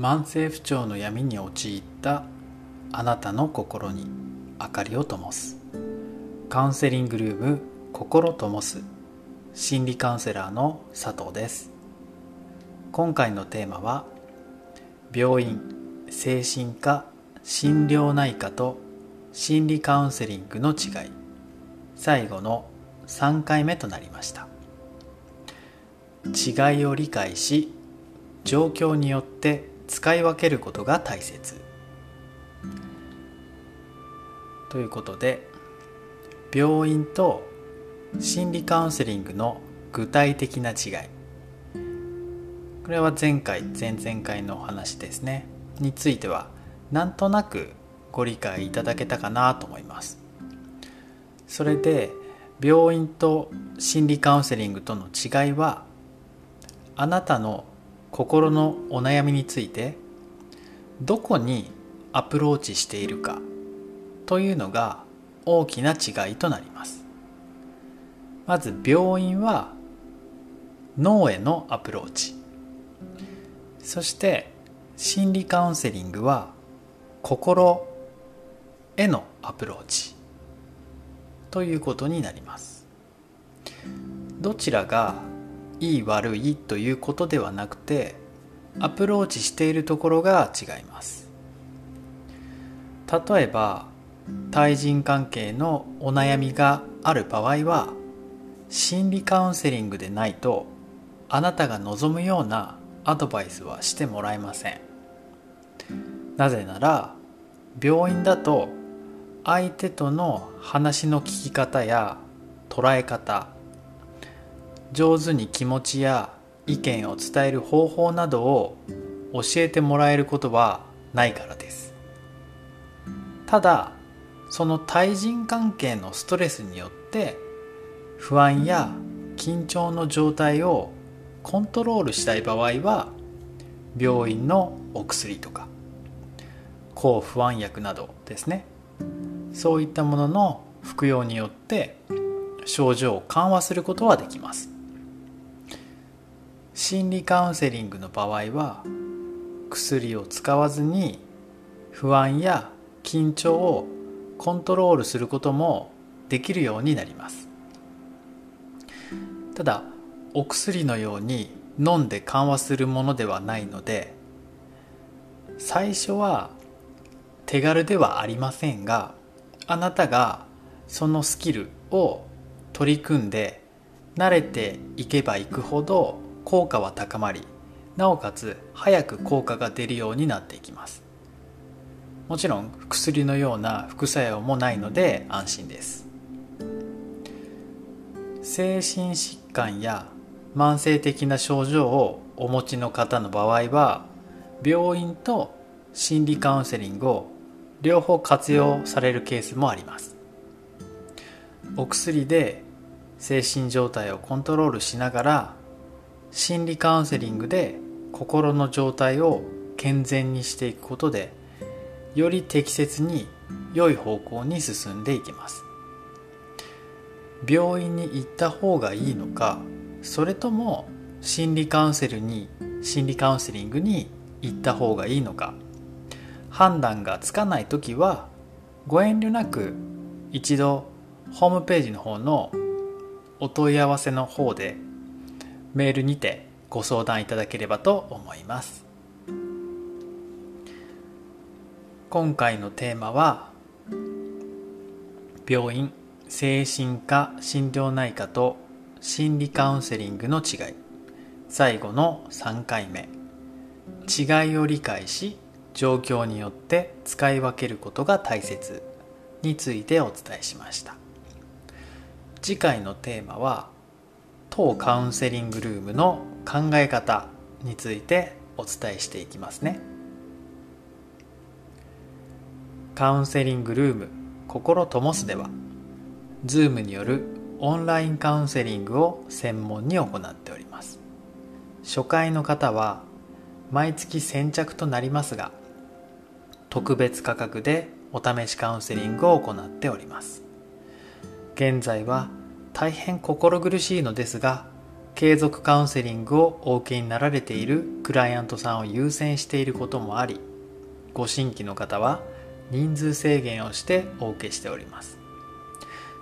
慢性不調の闇に陥ったあなたの心に明かりを灯す。カウンセリングルーム心灯す。心理カウンセラーの佐藤です。今回のテーマは病院精神科心療内科と心理カウンセリングの違い。最後の3回目となりました。違いを理解し状況によって使い分けることが大切。ということで病院と心理カウンセリングの具体的な違い。これは前回前々回のお話ですね。についてはなんとなくご理解いただけたかなと思います。それで病院と心理カウンセリングとの違いはあなたの心のお悩みについてどこにアプローチしているかというのが大きな違いとなります。まず病院は脳へのアプローチ。そして心理カウンセリングは心へのアプローチ。ということになります。どちらがいい悪いということではなくてアプローチしているところが違います。例えば対人関係のお悩みがある場合は心理カウンセリングでないとあなたが望むようなアドバイスはしてもらえません。なぜなら病院だと相手との話の聞き方や捉え方上手に気持ちや意見を伝える方法などを教えてもらえることはないからです。ただその対人関係のストレスによって不安や緊張の状態をコントロールしたい場合は病院のお薬とか抗不安薬などですね。そういったものの服用によって症状を緩和することはできます。心理カウンセリングの場合は薬を使わずに不安や緊張をコントロールすることもできるようになります。ただお薬のように飲んで緩和するものではないので最初は手軽ではありませんがあなたがそのスキルを取り組んで慣れていけばいくほど効果は高まりなおかつ早く効果が出るようになっていきます。もちろん薬のような副作用もないので安心です。精神疾患や慢性的な症状をお持ちの方の場合は病院と心理カウンセリングを両方活用されるケースもあります。お薬で精神状態をコントロールしながら心理カウンセリングで心の状態を健全にしていくことでより適切に良い方向に進んでいきます。病院に行った方がいいのかそれとも心理カウンセルに心理カウンセリングに行った方がいいのか判断がつかない時はご遠慮なく一度ホームページの方のお問い合わせの方でメールにてご相談いただければと思います。今回のテーマは病院精神科心療内科と心理カウンセリングの違い。最後の3回目。違いを理解し状況によって使い分けることが大切についてお伝えしました。次回のテーマは当カウンセリングルームの考え方についてお伝えしていきますね。カウンセリングルーム心ともすでは Zoom によるオンラインカウンセリングを専門に行っております。初回の方は毎月先着となりますが特別価格でお試しカウンセリングを行っております。現在は大変心苦しいのですが継続カウンセリングをお受けになられているクライアントさんを優先していることもありご新規の方は人数制限をしてお受けしております。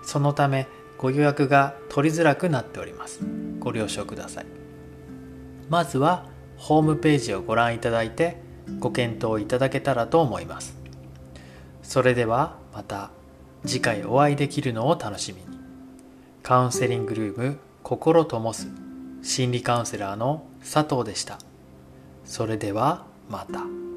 そのためご予約が取りづらくなっております。ご了承ください。まずはホームページをご覧いただいてご検討いただけたらと思います。それではまた次回お会いできるのを楽しみに。カウンセリングルーム心ともす心理カウンセラーの佐藤でしたそれではまた。